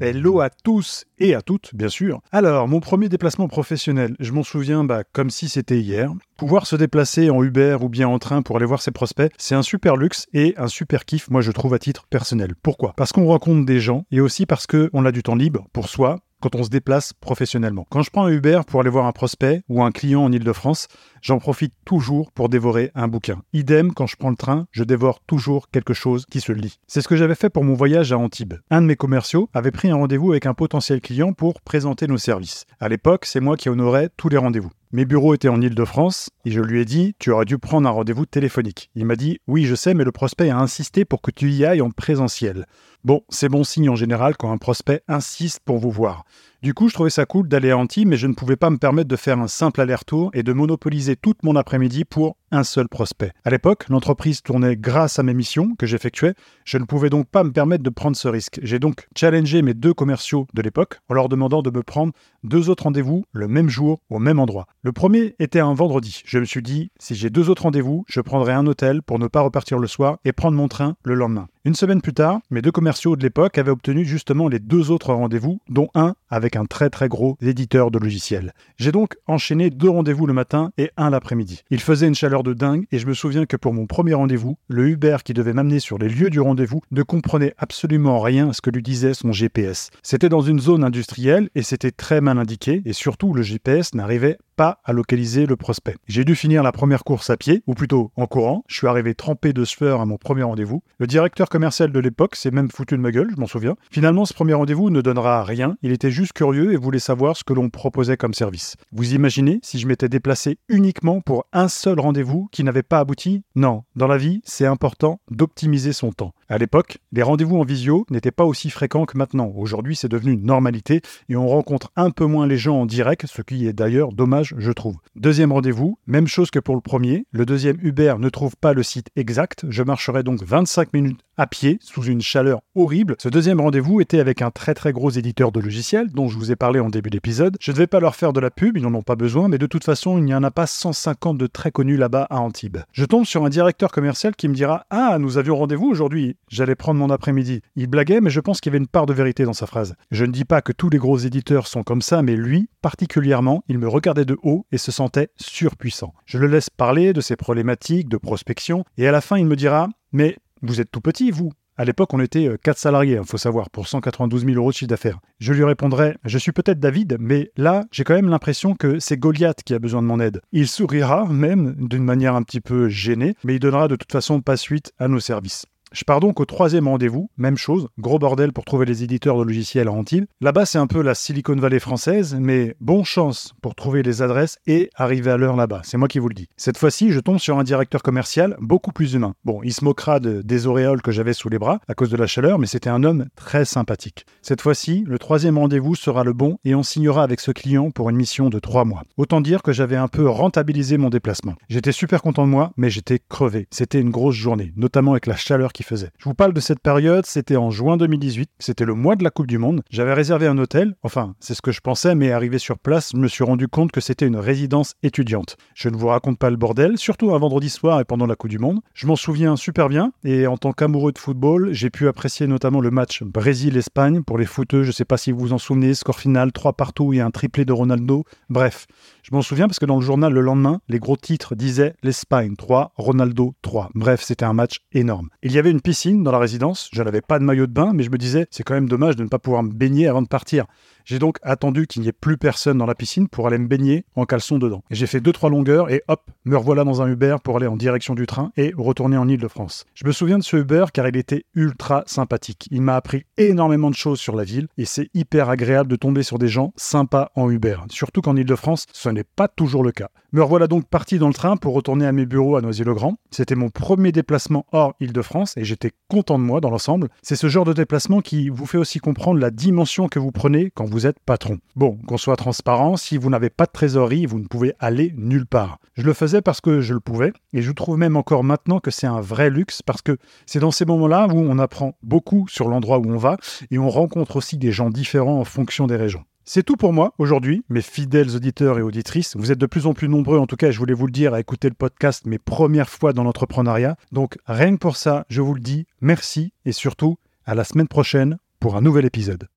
Hello à tous et à toutes, bien sûr. Alors, mon premier déplacement professionnel, je m'en souviens bah, comme si c'était hier. Pouvoir se déplacer en Uber ou bien en train pour aller voir ses prospects, c'est un super luxe et un super kiff, moi je trouve à titre personnel. Pourquoi? Parce qu'on rencontre des gens et aussi parce qu'on a du temps libre pour soi, quand on se déplace professionnellement. Quand je prends un Uber pour aller voir un prospect ou un client en Ile-de-France, j'en profite toujours pour dévorer un bouquin. Idem, quand je prends le train, je dévore toujours quelque chose qui se lit. C'est ce que j'avais fait pour mon voyage à Antibes. Un de mes commerciaux avait pris un rendez-vous avec un potentiel client pour présenter nos services. À l'époque, c'est moi qui honorais tous les rendez-vous. Mes bureaux étaient en Ile-de-France et je lui ai dit Tu aurais dû prendre un rendez-vous téléphonique. Il m'a dit Oui, je sais, mais le prospect a insisté pour que tu y ailles en présentiel. Bon, c'est bon signe en général quand un prospect insiste pour vous voir. Du coup, je trouvais ça cool d'aller à Antibes, mais je ne pouvais pas me permettre de faire un simple aller-retour et de monopoliser toute mon après-midi pour un seul prospect. À l'époque, l'entreprise tournait grâce à mes missions que j'effectuais. Je ne pouvais donc pas me permettre de prendre ce risque. J'ai donc challengé mes deux commerciaux de l'époque en leur demandant de me prendre deux autres rendez-vous le même jour au même endroit. Le premier était un vendredi. Je me suis dit, si j'ai deux autres rendez-vous, je prendrai un hôtel pour ne pas repartir le soir et prendre mon train le lendemain. Une semaine plus tard, mes deux commerciaux de l'époque avaient obtenu justement les deux autres rendez-vous, dont un avec un très très gros éditeur de logiciels. J'ai donc enchaîné deux rendez-vous le matin et un l'après-midi. Il faisait une chaleur de dingue et je me souviens que pour mon premier rendez-vous, le Uber qui devait m'amener sur les lieux du rendez-vous ne comprenait absolument rien à ce que lui disait son GPS. C'était dans une zone industrielle et c'était très mal indiqué et surtout le GPS n'arrivait pas à localiser le prospect. J'ai dû finir la première course à pied, ou plutôt en courant. Je suis arrivé trempé de sueur à mon premier rendez-vous. Le directeur commercial de l'époque s'est même foutu de ma gueule, je m'en souviens. Finalement, ce premier rendez-vous ne donnera rien. Il était juste curieux et voulait savoir ce que l'on proposait comme service. Vous imaginez si je m'étais déplacé uniquement pour un seul rendez-vous qui n'avait pas abouti? Non, dans la vie, c'est important d'optimiser son temps. À l'époque, les rendez-vous en visio n'étaient pas aussi fréquents que maintenant. Aujourd'hui, c'est devenu une normalité et on rencontre un peu moins les gens en direct, ce qui est d'ailleurs dommage, je trouve. Deuxième rendez-vous, même chose que pour le premier. Le deuxième Uber ne trouve pas le site exact. Je marcherai donc 25 minutes à pied sous une chaleur horrible. Ce deuxième rendez-vous était avec un très très gros éditeur de logiciels dont je vous ai parlé en début d'épisode. Je ne vais pas leur faire de la pub, ils n'en ont pas besoin, mais de toute façon, il n'y en a pas 150 de très connus là-bas à Antibes. Je tombe sur un directeur commercial qui me dira Ah, nous avions rendez-vous aujourd'hui j'allais prendre mon après-midi. Il blaguait, mais je pense qu'il y avait une part de vérité dans sa phrase. Je ne dis pas que tous les gros éditeurs sont comme ça, mais lui, particulièrement, il me regardait de haut et se sentait surpuissant. Je le laisse parler de ses problématiques de prospection, et à la fin, il me dira Mais vous êtes tout petit, vous à l'époque, on était 4 salariés, il hein, faut savoir, pour 192 000 euros de chiffre d'affaires. Je lui répondrai Je suis peut-être David, mais là, j'ai quand même l'impression que c'est Goliath qui a besoin de mon aide. Il sourira, même d'une manière un petit peu gênée, mais il donnera de toute façon pas suite à nos services. Je pars donc au troisième rendez-vous, même chose, gros bordel pour trouver les éditeurs de logiciels à Antibes. Là-bas, c'est un peu la Silicon Valley française, mais bon chance pour trouver les adresses et arriver à l'heure là-bas, c'est moi qui vous le dis. Cette fois-ci, je tombe sur un directeur commercial beaucoup plus humain. Bon, il se moquera des auréoles que j'avais sous les bras à cause de la chaleur, mais c'était un homme très sympathique. Cette fois-ci, le troisième rendez-vous sera le bon et on signera avec ce client pour une mission de trois mois. Autant dire que j'avais un peu rentabilisé mon déplacement. J'étais super content de moi, mais j'étais crevé. C'était une grosse journée, notamment avec la chaleur qui faisait. Je vous parle de cette période, c'était en juin 2018, c'était le mois de la Coupe du Monde. J'avais réservé un hôtel, enfin, c'est ce que je pensais, mais arrivé sur place, je me suis rendu compte que c'était une résidence étudiante. Je ne vous raconte pas le bordel, surtout un vendredi soir et pendant la Coupe du Monde. Je m'en souviens super bien, et en tant qu'amoureux de football, j'ai pu apprécier notamment le match Brésil-Espagne. Pour les footeux, je ne sais pas si vous vous en souvenez, score final 3 partout et un triplé de Ronaldo. Bref, je m'en souviens parce que dans le journal le lendemain, les gros titres disaient l'Espagne 3, Ronaldo 3. Bref, c'était un match énorme. Il y avait une piscine dans la résidence, je n'avais pas de maillot de bain, mais je me disais, c'est quand même dommage de ne pas pouvoir me baigner avant de partir. J'ai donc attendu qu'il n'y ait plus personne dans la piscine pour aller me baigner en caleçon dedans. J'ai fait 2-3 longueurs et hop, me revoilà dans un Uber pour aller en direction du train et retourner en Ile-de-France. Je me souviens de ce Uber car il était ultra sympathique. Il m'a appris énormément de choses sur la ville et c'est hyper agréable de tomber sur des gens sympas en Uber. Surtout qu'en Ile-de-France, ce n'est pas toujours le cas. Me revoilà donc parti dans le train pour retourner à mes bureaux à Noisy-le-Grand. C'était mon premier déplacement hors Ile-de-France et j'étais content de moi dans l'ensemble. C'est ce genre de déplacement qui vous fait aussi comprendre la dimension que vous prenez quand vous êtes patron. Bon, qu'on soit transparent, si vous n'avez pas de trésorerie, vous ne pouvez aller nulle part. Je le faisais parce que je le pouvais et je trouve même encore maintenant que c'est un vrai luxe parce que c'est dans ces moments-là où on apprend beaucoup sur l'endroit où on va et on rencontre aussi des gens différents en fonction des régions. C'est tout pour moi aujourd'hui, mes fidèles auditeurs et auditrices. Vous êtes de plus en plus nombreux, en tout cas, je voulais vous le dire, à écouter le podcast mes premières fois dans l'entrepreneuriat. Donc, rien que pour ça, je vous le dis, merci et surtout, à la semaine prochaine pour un nouvel épisode.